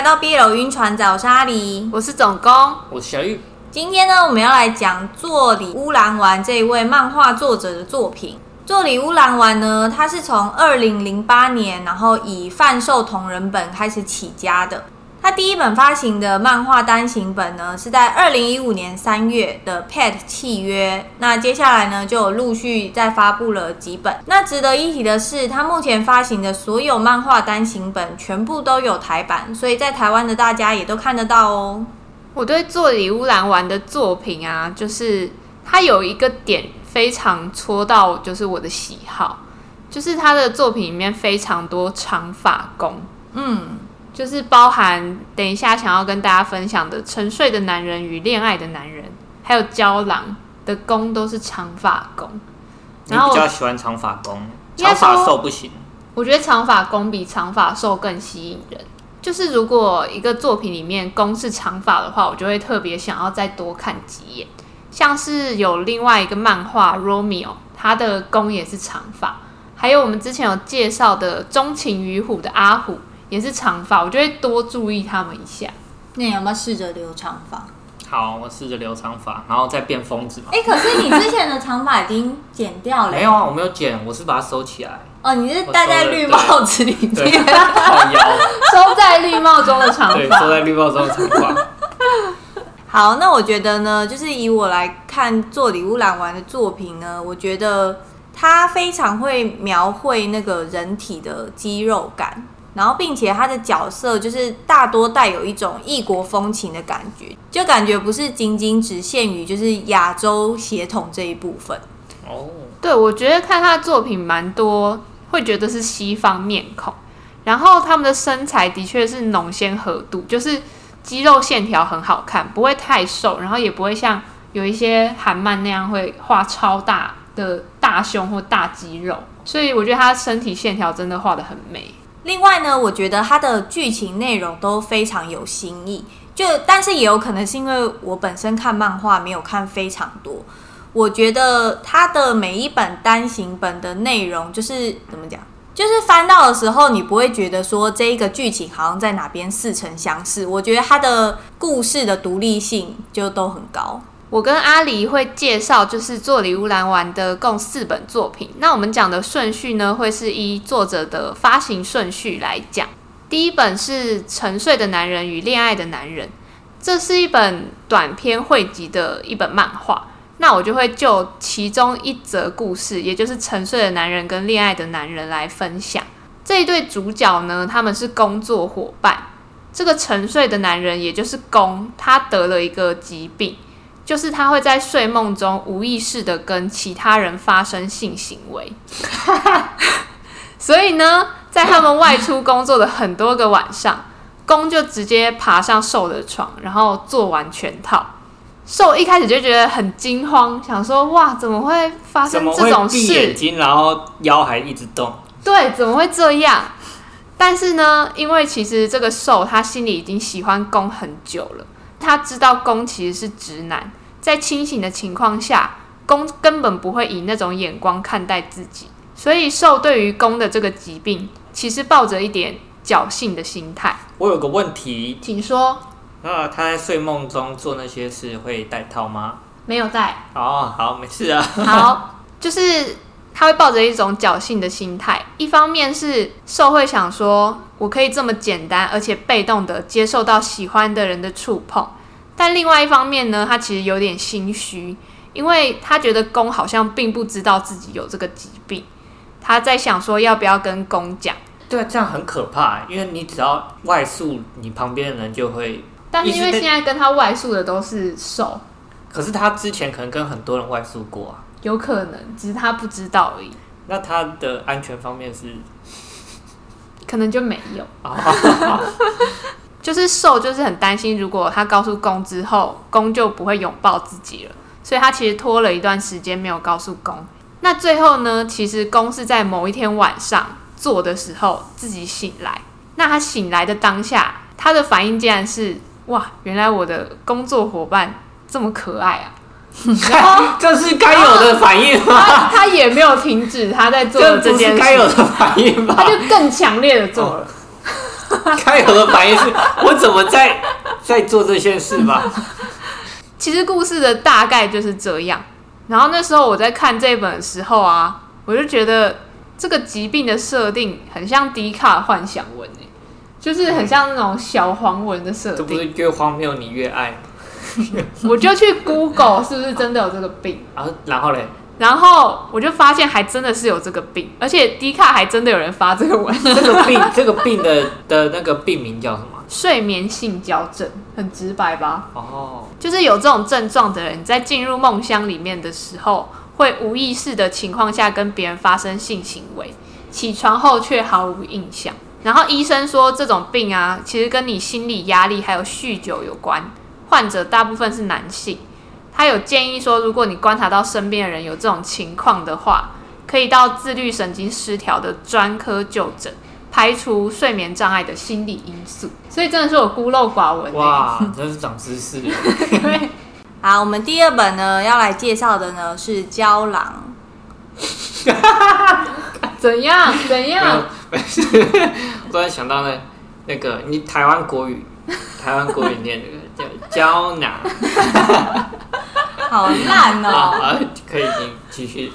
来到 BL 晕船仔，我是阿狸，我是总工，我是小玉。今天呢，我们要来讲座里乌兰丸这一位漫画作者的作品。座里乌兰丸呢，它是从二零零八年，然后以贩售同人本开始起家的。他第一本发行的漫画单行本呢，是在二零一五年三月的《Pet 契约》。那接下来呢，就有陆续再发布了几本。那值得一提的是，他目前发行的所有漫画单行本全部都有台版，所以在台湾的大家也都看得到哦。我对座里乌兰玩的作品啊，就是他有一个点非常戳到，就是我的喜好，就是他的作品里面非常多长发攻，嗯。就是包含等一下想要跟大家分享的《沉睡的男人与恋爱的男人》，还有《胶囊》的弓都是长发弓。然后比较喜欢长发弓，长发瘦不行。我觉得长发弓比长发瘦更吸引人。就是如果一个作品里面弓是长发的话，我就会特别想要再多看几眼。像是有另外一个漫画《Romeo》，他的弓也是长发。还有我们之前有介绍的《钟情于虎》的阿虎。也是长发，我就会多注意他们一下。那你要不要试着留长发？好，我试着留长发，然后再变疯子嘛。哎、欸，可是你之前的长发已经剪掉了。没有啊，我没有剪，我是把它收起来。哦，你是戴在绿帽子里面，收在绿帽中的长发，对，收在绿帽中的长发。好，那我觉得呢，就是以我来看座里乌兰丸的作品呢，我觉得他非常会描绘那个人体的肌肉感。然后，并且他的角色就是大多带有一种异国风情的感觉，就感觉不是仅仅只限于就是亚洲血统这一部分。哦，对，我觉得看他的作品蛮多，会觉得是西方面孔。然后他们的身材的确是浓鲜合度，就是肌肉线条很好看，不会太瘦，然后也不会像有一些韩漫那样会画超大的大胸或大肌肉。所以我觉得他身体线条真的画的很美。另外呢，我觉得它的剧情内容都非常有新意，就但是也有可能是因为我本身看漫画没有看非常多，我觉得它的每一本单行本的内容就是怎么讲，就是翻到的时候你不会觉得说这一个剧情好像在哪边似曾相识，我觉得它的故事的独立性就都很高。我跟阿狸会介绍，就是座里乌兰丸的共四本作品。那我们讲的顺序呢，会是依作者的发行顺序来讲。第一本是《沉睡的男人与恋爱的男人》，这是一本短篇汇集的一本漫画。那我就会就其中一则故事，也就是沉睡的男人跟恋爱的男人来分享。这一对主角呢，他们是工作伙伴。这个沉睡的男人，也就是攻，他得了一个疾病。就是他会在睡梦中无意识的跟其他人发生性行为，所以呢，在他们外出工作的很多个晚上，攻就直接爬上受的床，然后做完全套。受一开始就觉得很惊慌，想说哇，怎么会发生这种事？闭眼睛，然后腰还一直动。对，怎么会这样？但是呢，因为其实这个受他心里已经喜欢攻很久了，他知道攻其实是直男。在清醒的情况下，公根本不会以那种眼光看待自己，所以受对于公的这个疾病，其实抱着一点侥幸的心态。我有个问题，请说。那他在睡梦中做那些事会戴套吗？没有戴。哦，好，没事啊。好，就是他会抱着一种侥幸的心态，一方面是受会想说，我可以这么简单而且被动的接受到喜欢的人的触碰。但另外一方面呢，他其实有点心虚，因为他觉得公好像并不知道自己有这个疾病，他在想说要不要跟公讲。对，这样很可怕，因为你只要外宿，你旁边的人就会。但是因为现在跟他外宿的都是瘦，可是他之前可能跟很多人外宿过啊，有可能，只是他不知道而已。那他的安全方面是，可能就没有。就是受，就是很担心，如果他告诉公之后，公就不会拥抱自己了，所以他其实拖了一段时间没有告诉公。那最后呢，其实公是在某一天晚上做的时候自己醒来。那他醒来的当下，他的反应竟然是：哇，原来我的工作伙伴这么可爱啊！这是该有的反应吗？他，他也没有停止他在做的这件事，该有的反应吧？他就更强烈的做了。该有的反应是 我怎么在在做这件事吧？其实故事的大概就是这样。然后那时候我在看这本的时候啊，我就觉得这个疾病的设定很像迪卡幻想文诶，就是很像那种小黄文的设定。这不是越荒谬你越爱？我就去 Google 是不是真的有这个病啊？然后嘞？然后我就发现还真的是有这个病，而且低卡还真的有人发这个文。这个病，这个病的的那个病名叫什么？睡眠性交症，很直白吧？哦，就是有这种症状的人，在进入梦乡里面的时候，会无意识的情况下跟别人发生性行为，起床后却毫无印象。然后医生说，这种病啊，其实跟你心理压力还有酗酒有关。患者大部分是男性。他有建议说，如果你观察到身边的人有这种情况的话，可以到自律神经失调的专科就诊，排除睡眠障碍的心理因素。所以真的是我孤陋寡闻。哇，真是长知识。对。好，我们第二本呢要来介绍的呢是《胶囊》。怎样？怎样？没事。突然想到那那个，你台湾国语，台湾国语念那个叫胶囊。好烂哦！可以，你继续。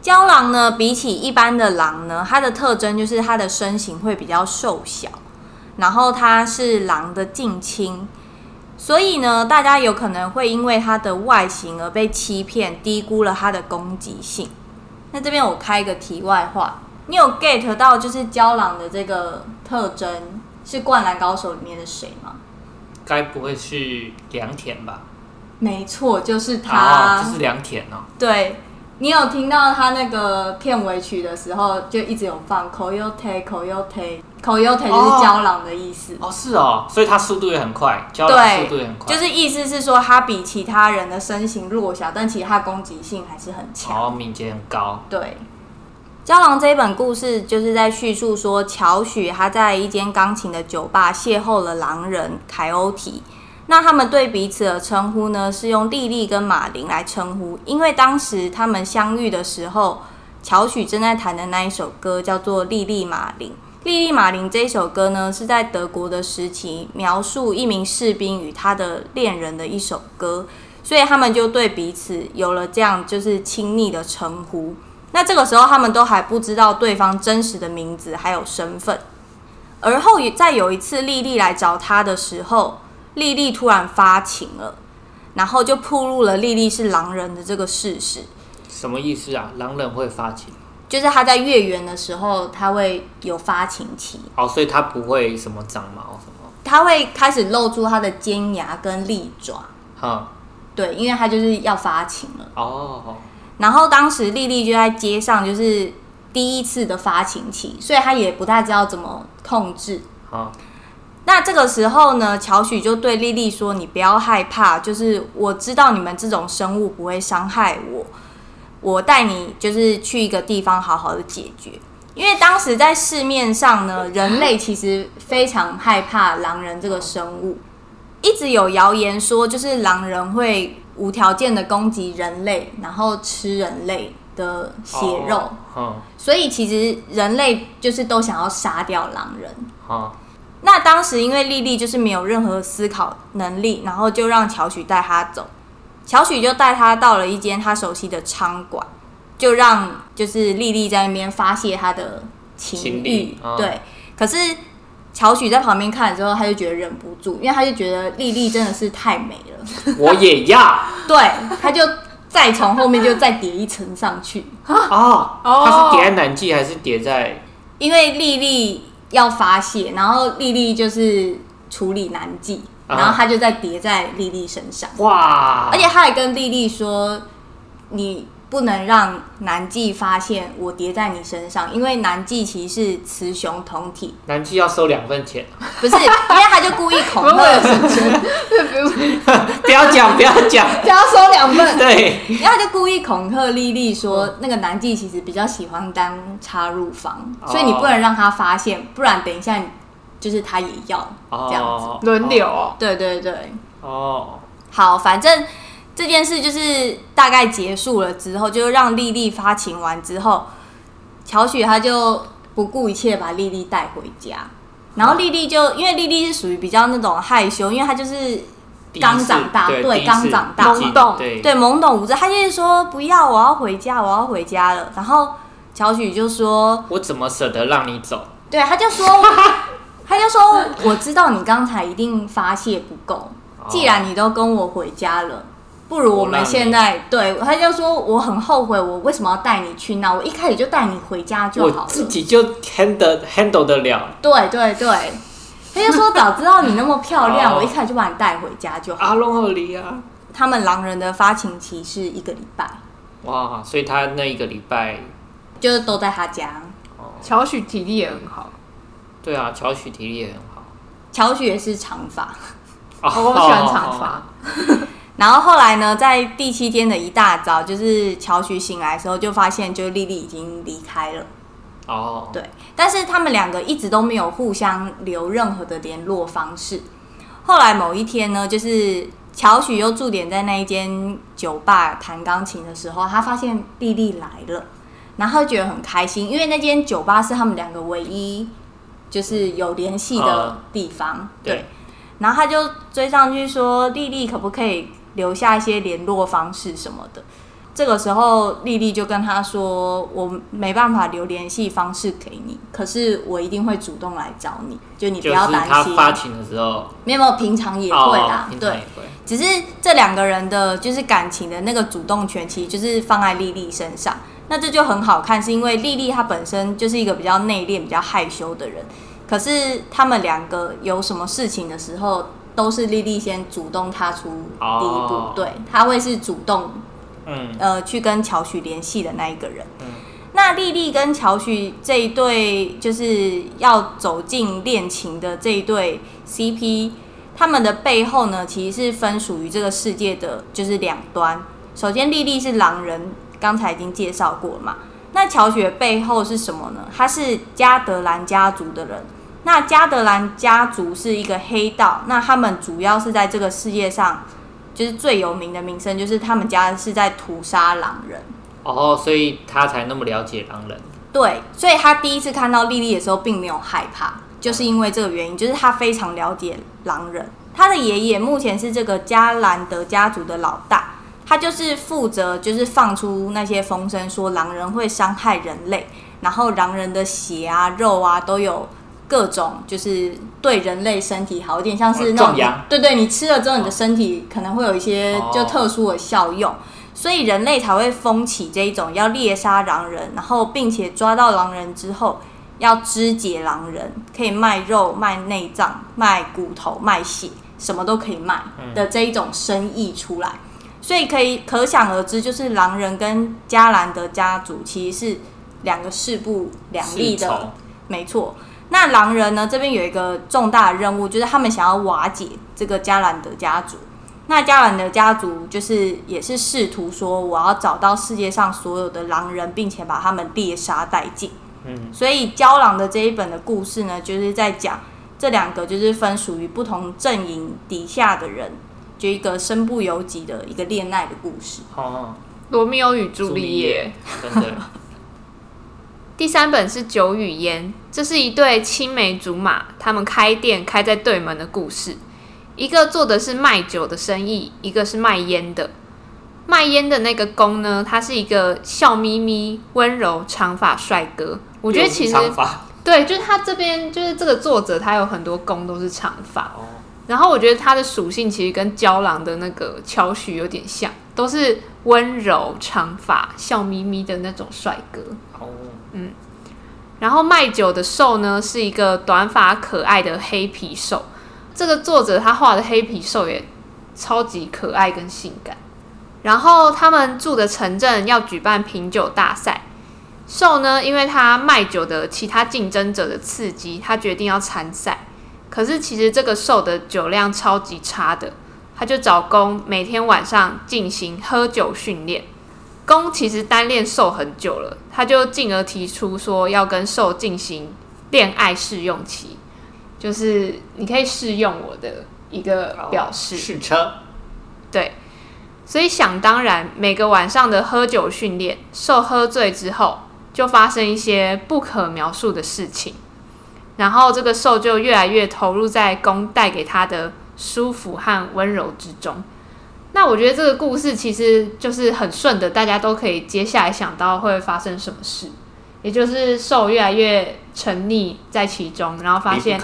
胶狼呢，比起一般的狼呢，它的特征就是它的身形会比较瘦小，然后它是狼的近亲，所以呢，大家有可能会因为它的外形而被欺骗，低估了它的攻击性。那这边我开一个题外话，你有 get 到就是胶狼的这个特征是《灌篮高手》里面的谁吗？该不会是良田吧？没错，就是他，哦、就是良田哦。对，你有听到他那个片尾曲的时候，就一直有放 Coyote Coyote Coyote，就是胶囊的意思哦。哦，是哦，所以他速度也很快，胶囊速度也很快。就是意思是说，他比其他人的身形弱小，但其实他攻击性还是很强，哦，敏捷很高。对，胶囊这一本故事就是在叙述说，乔许他在一间钢琴的酒吧邂逅了狼人凯欧提。那他们对彼此的称呼呢，是用莉莉跟马林来称呼，因为当时他们相遇的时候，乔许正在弹的那一首歌叫做《莉莉马林》。《莉莉马林》这一首歌呢，是在德国的时期描述一名士兵与他的恋人的一首歌，所以他们就对彼此有了这样就是亲昵的称呼。那这个时候他们都还不知道对方真实的名字还有身份，而后在有一次莉莉来找他的时候。莉莉突然发情了，然后就暴露了莉莉是狼人的这个事实。什么意思啊？狼人会发情？就是他在月圆的时候，他会有发情期。哦，所以他不会什么长毛什么？他会开始露出他的尖牙跟利爪。哈，对，因为他就是要发情了。哦。然后当时莉莉就在街上，就是第一次的发情期，所以他也不太知道怎么控制。好。那这个时候呢，乔许就对莉莉说：“你不要害怕，就是我知道你们这种生物不会伤害我，我带你就是去一个地方好好的解决。因为当时在市面上呢，人类其实非常害怕狼人这个生物，一直有谣言说，就是狼人会无条件的攻击人类，然后吃人类的血肉。所以其实人类就是都想要杀掉狼人。”那当时因为丽丽就是没有任何思考能力，然后就让乔许带她走。乔许就带她到了一间他熟悉的餐馆，就让就是丽丽在那边发泄她的情欲。哦、对，可是乔许在旁边看了之后，他就觉得忍不住，因为他就觉得丽丽真的是太美了。我也要。对，他就再从后面就再叠一层上去。哦，他是叠在男妓还是叠在？因为莉莉。要发泄，然后丽丽就是处理难记，然后他就在叠在丽丽身上。哇！而且他还跟丽丽说：“你。”不能让男妓发现我叠在你身上，因为男妓其实是雌雄同体。男妓要收两份钱，不是，因为他就故意恐吓。不要讲，不要讲，就要收两份。对，因为他就故意恐吓莉莉说，那个男妓其实比较喜欢当插入房，哦、所以你不能让他发现，不然等一下就是他也要这样子轮流。哦、对对对。哦，好，反正。这件事就是大概结束了之后，就让莉莉发情完之后，乔许他就不顾一切把莉莉带回家。然后莉莉就因为莉莉是属于比较那种害羞，因为她就是刚长大，对，刚长大，懵懂，对，懵懂无知，她就是说不要，我要回家，我要回家了。然后乔许就说：“我怎么舍得让你走？”对，他就说，他就说，我知道你刚才一定发泄不够，既然你都跟我回家了。不如我们现在对，他就说我很后悔，我为什么要带你去那？我一开始就带你回家就好了，我自己就 handle handle 得了。对对对，他就说早知道你那么漂亮，哦、我一开始就把你带回家就好。阿龙和里啊，他们狼人的发情期是一个礼拜。哇，所以他那一个礼拜就是都在他家。哦，乔许体力也很好。对啊，乔许体力也很好。乔许也是长发，哦，我喜欢长发。然后后来呢，在第七天的一大早，就是乔许醒来的时候，就发现就莉莉已经离开了。哦，对，但是他们两个一直都没有互相留任何的联络方式。后来某一天呢，就是乔许又驻点在那一间酒吧弹钢琴的时候，他发现莉莉来了，然后觉得很开心，因为那间酒吧是他们两个唯一就是有联系的地方。哦、对，对，然后他就追上去说：“丽丽可不可以？”留下一些联络方式什么的，这个时候丽丽就跟他说：“我没办法留联系方式给你，可是我一定会主动来找你，就你不要担心。”他发情的时候，没有，平常也会啦，哦、对，只是这两个人的就是感情的那个主动权，其实就是放在丽丽身上。那这就很好看，是因为丽丽她本身就是一个比较内敛、比较害羞的人，可是他们两个有什么事情的时候。都是莉莉先主动踏出第一步，对，她会是主动，嗯，呃，去跟乔许联系的那一个人。嗯，那莉莉跟乔许这一对，就是要走进恋情的这一对 CP，他们的背后呢，其实是分属于这个世界的就是两端。首先，莉莉是狼人，刚才已经介绍过了嘛。那乔许的背后是什么呢？他是加德兰家族的人。那加德兰家族是一个黑道，那他们主要是在这个世界上，就是最有名的名声，就是他们家是在屠杀狼人。哦，所以他才那么了解狼人。对，所以他第一次看到莉莉的时候，并没有害怕，就是因为这个原因，就是他非常了解狼人。他的爷爷目前是这个加兰德家族的老大，他就是负责就是放出那些风声，说狼人会伤害人类，然后狼人的血啊、肉啊都有。各种就是对人类身体好，一点像是那种，对对，你吃了之后，你的身体可能会有一些就特殊的效用，所以人类才会风起这一种要猎杀狼人，然后并且抓到狼人之后要肢解狼人，可以卖肉、卖内脏、卖骨头、卖血，什么都可以卖的这一种生意出来，所以可以可想而知，就是狼人跟加兰德家族其实是两个势不两立的，没错。那狼人呢？这边有一个重大的任务，就是他们想要瓦解这个加兰德家族。那加兰德家族就是也是试图说，我要找到世界上所有的狼人，并且把他们猎杀殆尽。嗯，所以《胶狼》的这一本的故事呢，就是在讲这两个就是分属于不同阵营底下的人，就一个身不由己的一个恋爱的故事。哦，罗密欧与朱丽叶，真的。第三本是酒与烟，这是一对青梅竹马，他们开店开在对门的故事。一个做的是卖酒的生意，一个是卖烟的。卖烟的那个公呢，他是一个笑眯眯、温柔长发帅哥。我觉得其实对，就是他这边就是这个作者，他有很多公都是长发。哦然后我觉得他的属性其实跟郊狼的那个乔许有点像，都是温柔长发、笑眯眯的那种帅哥。嗯，然后卖酒的兽呢，是一个短发可爱的黑皮兽。这个作者他画的黑皮兽也超级可爱跟性感。然后他们住的城镇要举办品酒大赛，兽呢，因为他卖酒的其他竞争者的刺激，他决定要参赛。可是其实这个兽的酒量超级差的，他就找工每天晚上进行喝酒训练。攻其实单恋兽很久了，他就进而提出说要跟兽进行恋爱试用期，就是你可以试用我的一个表示。试车。对，所以想当然，每个晚上的喝酒训练，兽喝醉之后就发生一些不可描述的事情。然后这个受就越来越投入在攻带给他的舒服和温柔之中。那我觉得这个故事其实就是很顺的，大家都可以接下来想到会发生什么事，也就是受越来越沉溺在其中，然后发现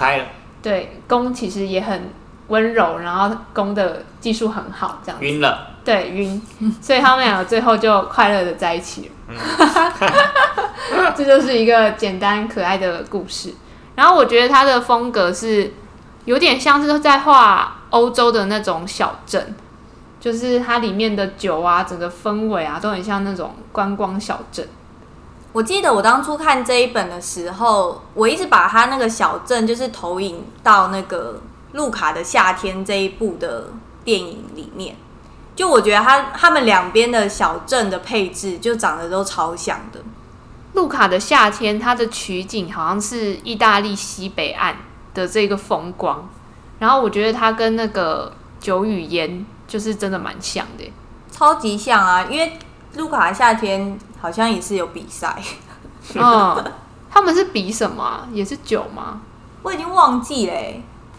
对攻其实也很温柔，然后攻的技术很好，这样晕了，对晕，所以他们两个最后就快乐的在一起了。嗯、这就是一个简单可爱的故事。然后我觉得他的风格是有点像是在画欧洲的那种小镇，就是它里面的酒啊，整个氛围啊，都很像那种观光小镇。我记得我当初看这一本的时候，我一直把它那个小镇就是投影到那个《路卡的夏天》这一部的电影里面。就我觉得它他们两边的小镇的配置就长得都超像的。路卡的夏天，它的取景好像是意大利西北岸的这个风光，然后我觉得它跟那个酒与烟就是真的蛮像的，超级像啊！因为卢卡的夏天好像也是有比赛，嗯，他们是比什么啊？也是酒吗？我已经忘记了。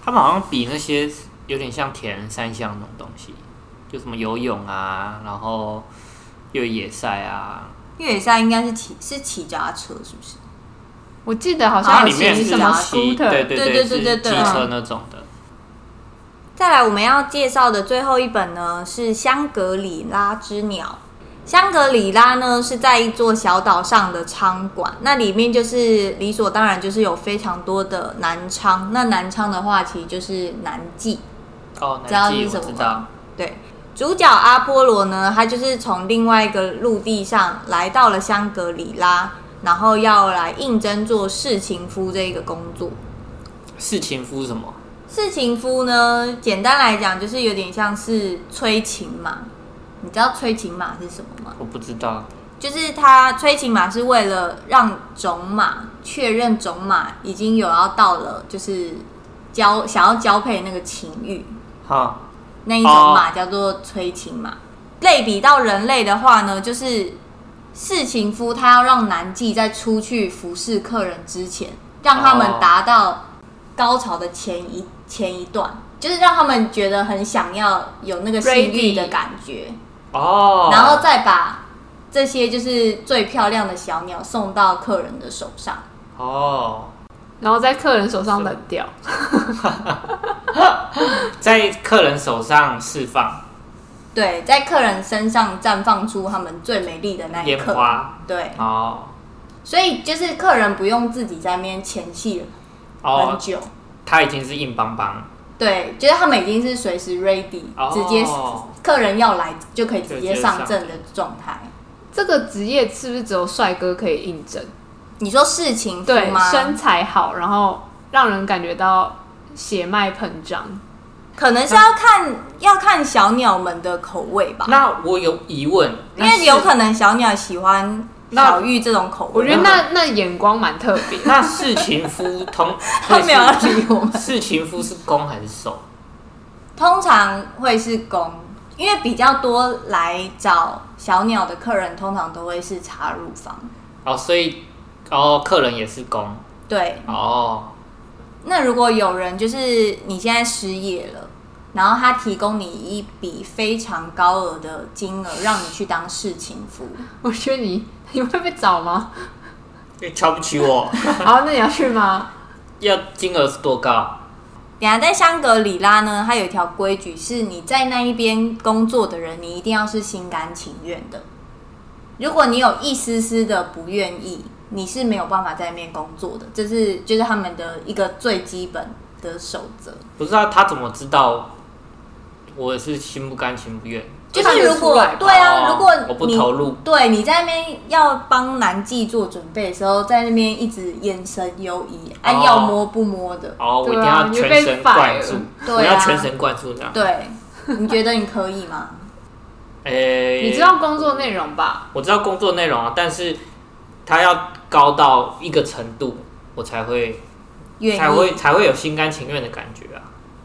他们好像比那些有点像铁人三项那种东西，就什么游泳啊，然后越野赛啊。越野赛应该是骑是骑脚踏车，是不是？我记得好像里面是什么对对对对对对，机车那种的。再来，我们要介绍的最后一本呢是《香格里拉之鸟》。香格里拉呢是在一座小岛上的舱馆，那里面就是理所当然就是有非常多的男娼。那男娼的话，其实就是男妓。哦，知道是什么吗？对。主角阿波罗呢，他就是从另外一个陆地上来到了香格里拉，然后要来应征做侍情夫这一个工作。侍情夫什么？侍情夫呢，简单来讲就是有点像是催情马。你知道催情马是什么吗？我不知道。就是他催情马是为了让种马确认种马已经有要到了，就是交想要交配那个情欲。好。那一种马叫做催情马，类比到人类的话呢，就是侍情夫他要让男妓在出去服侍客人之前，让他们达到高潮的前一前一段，就是让他们觉得很想要有那个性欲的感觉。哦，然后再把这些就是最漂亮的小鸟送到客人的手上。哦。然后在客人手上冷掉，在客人手上释放，对，在客人身上绽放出他们最美丽的那一刻，花，对，哦，所以就是客人不用自己在那边前戏很久，哦，他已经是硬邦邦，对，就是他们已经是随时 ready，哦，直接客人要来就可以直接上阵的状态。这个职业是不是只有帅哥可以应征？你说事情夫吗，身材好，然后让人感觉到血脉膨胀，可能是要看要看小鸟们的口味吧。那我有疑问，因为有可能小鸟喜欢小玉这种口味。我觉得那那眼光蛮特别。那侍情夫通 他没有要理我们。侍 情夫是攻还是受？通常会是攻，因为比较多来找小鸟的客人，通常都会是插入房。哦，所以。哦，客人也是攻，对哦。那如果有人就是你现在失业了，然后他提供你一笔非常高额的金额，让你去当侍情夫，我觉得你你会被找吗？你瞧不起我？好，那你要去吗？要金额是多高？等下在香格里拉呢，它有一条规矩，是你在那一边工作的人，你一定要是心甘情愿的。如果你有一丝丝的不愿意，你是没有办法在那边工作的，这是就是他们的一个最基本的守则。不知道他怎么知道我是心不甘情不愿？就是如果对啊，如果你我不投入，对你在那边要帮男妓做准备的时候，在那边一直眼神犹疑，哎、啊，要摸不摸的？哦，我一定要全神贯注，对啊，我要全神贯注这样。对，你觉得你可以吗？诶、欸，你知道工作内容吧？我知道工作内容啊，但是他要。高到一个程度，我才会才会才会有心甘情愿的感觉啊！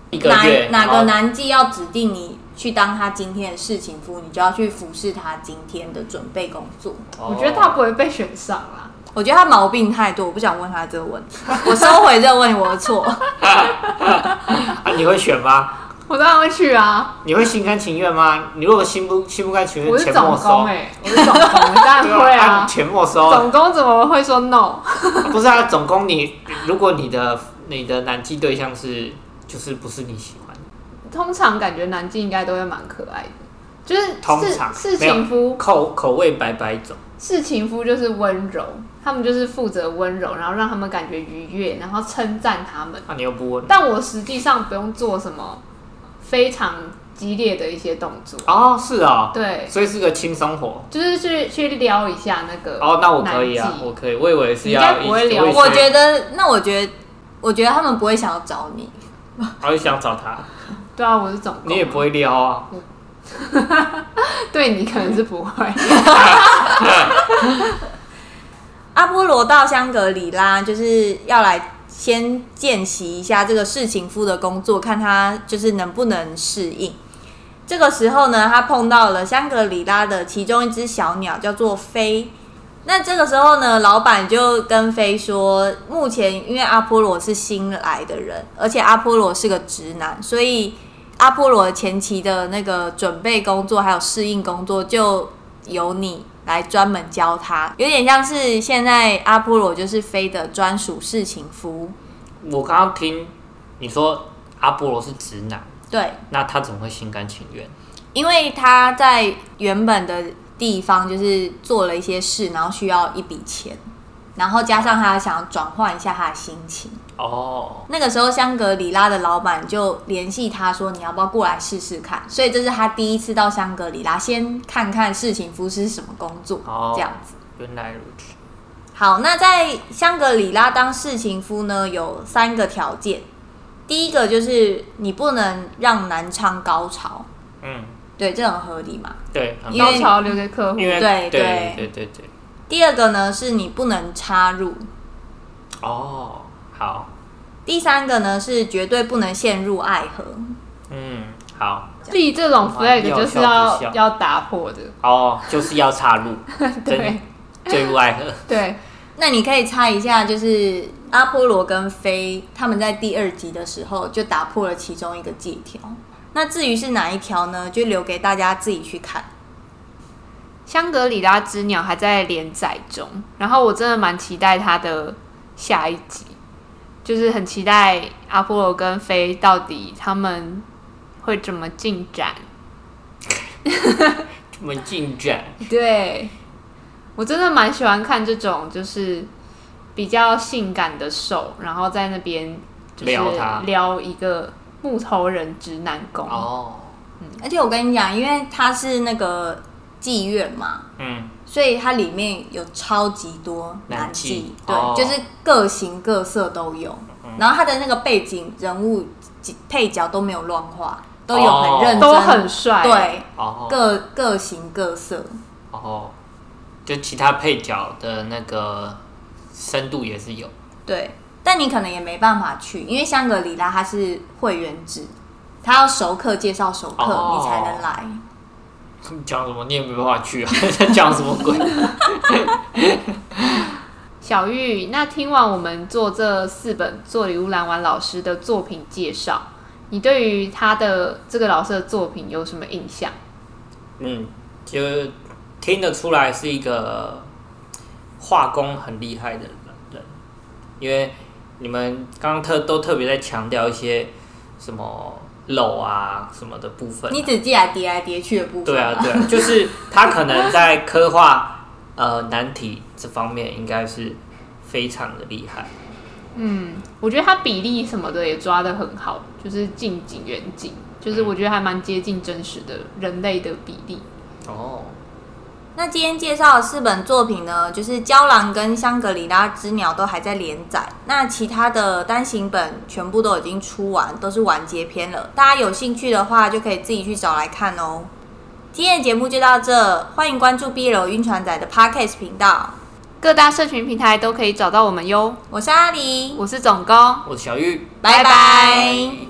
一个月哪个男妓要指定你去当他今天的侍情夫，你就要去服侍他今天的准备工作。我觉得他不会被选上啊。我觉得他毛病太多，我不想问他这个问题。我收回这个问题，我的错。啊，你会选吗？我当然会去啊！你会心甘情愿吗？你如果心不心不甘情愿，钱没收哎，我是总工，当然会啊！钱没收，总工怎么会说 no？不是啊，总工你如果你的你的男妓对象是就是不是你喜欢的，通常感觉男妓应该都会蛮可爱的，就是通常是情夫口口味白白种，是情夫就是温柔，他们就是负责温柔，然后让他们感觉愉悦，然后称赞他们。那、啊、你又不温。柔，但我实际上不用做什么。非常激烈的一些动作。哦，是啊、哦，对，所以是个轻松活，就是去去撩一下那个哦，那我可以啊，我可以，我以为是要不会撩，我觉得那我觉得我觉得他们不会想要找你，我会想找他，对啊，我是找，你也不会撩啊，对你可能是不会，阿波罗到香格里拉就是要来。先见习一下这个侍情夫的工作，看他就是能不能适应。这个时候呢，他碰到了香格里拉的其中一只小鸟，叫做飞。那这个时候呢，老板就跟飞说，目前因为阿波罗是新来的人，而且阿波罗是个直男，所以阿波罗前期的那个准备工作还有适应工作，就由你。来专门教他，有点像是现在阿波罗就是飞的专属侍情夫。我刚刚听你说阿波罗是直男，对，那他怎么会心甘情愿？因为他在原本的地方就是做了一些事，然后需要一笔钱。然后加上他想要转换一下他的心情哦，那个时候香格里拉的老板就联系他说：“你要不要过来试试看？”所以这是他第一次到香格里拉，先看看侍情夫是什么工作，哦、这样子。原来如此。好，那在香格里拉当侍情夫呢，有三个条件。第一个就是你不能让南昌高潮。嗯，对，这很合理嘛？对，高潮留给客户。对对对对对。第二个呢，是你不能插入。哦，好。第三个呢，是绝对不能陷入爱河。嗯，好。立这种 flag 就是要要打破的。哦，就是要插入，对，坠入爱河。对，那你可以猜一下，就是阿波罗跟飞他们在第二集的时候就打破了其中一个借条。那至于是哪一条呢？就留给大家自己去看。香格里拉之鸟还在连载中，然后我真的蛮期待它的下一集，就是很期待阿波罗跟飞到底他们会怎么进展，怎么进展？对，我真的蛮喜欢看这种就是比较性感的手，然后在那边撩他，撩一个木头人直男攻哦，嗯，而且我跟你讲，因为他是那个。妓院嘛，嗯，所以它里面有超级多男妓，对，哦、就是各型各色都有。嗯、然后它的那个背景人物配角都没有乱画，都有很认真，都很帅，对，哦、各各型各色。哦，就其他配角的那个深度也是有，对，但你可能也没办法去，因为香格里拉它是会员制，他要熟客介绍熟客，哦、你才能来。你讲什么？你也没办法去啊！在讲什么鬼？小玉，那听完我们做这四本做礼物兰丸老师的作品介绍，你对于他的这个老师的作品有什么印象？嗯，就听得出来是一个画工很厉害的人，因为你们刚刚特都特别在强调一些什么。漏啊什么的部分，你只记来叠来叠去的部分。对啊，对啊，就是他可能在刻画呃难题这方面应该是非常的厉害。嗯，我觉得他比例什么的也抓得很好，就是近景远景，就是我觉得还蛮接近真实的人类的比例。哦。那今天介绍的四本作品呢，就是《娇郎》跟《香格里拉之鸟》都还在连载，那其他的单行本全部都已经出完，都是完结篇了。大家有兴趣的话，就可以自己去找来看哦。今天的节目就到这，欢迎关注 B 楼晕船仔的 Podcast 频道，各大社群平台都可以找到我们哟。我是阿狸，我是总工，我是小玉，拜拜。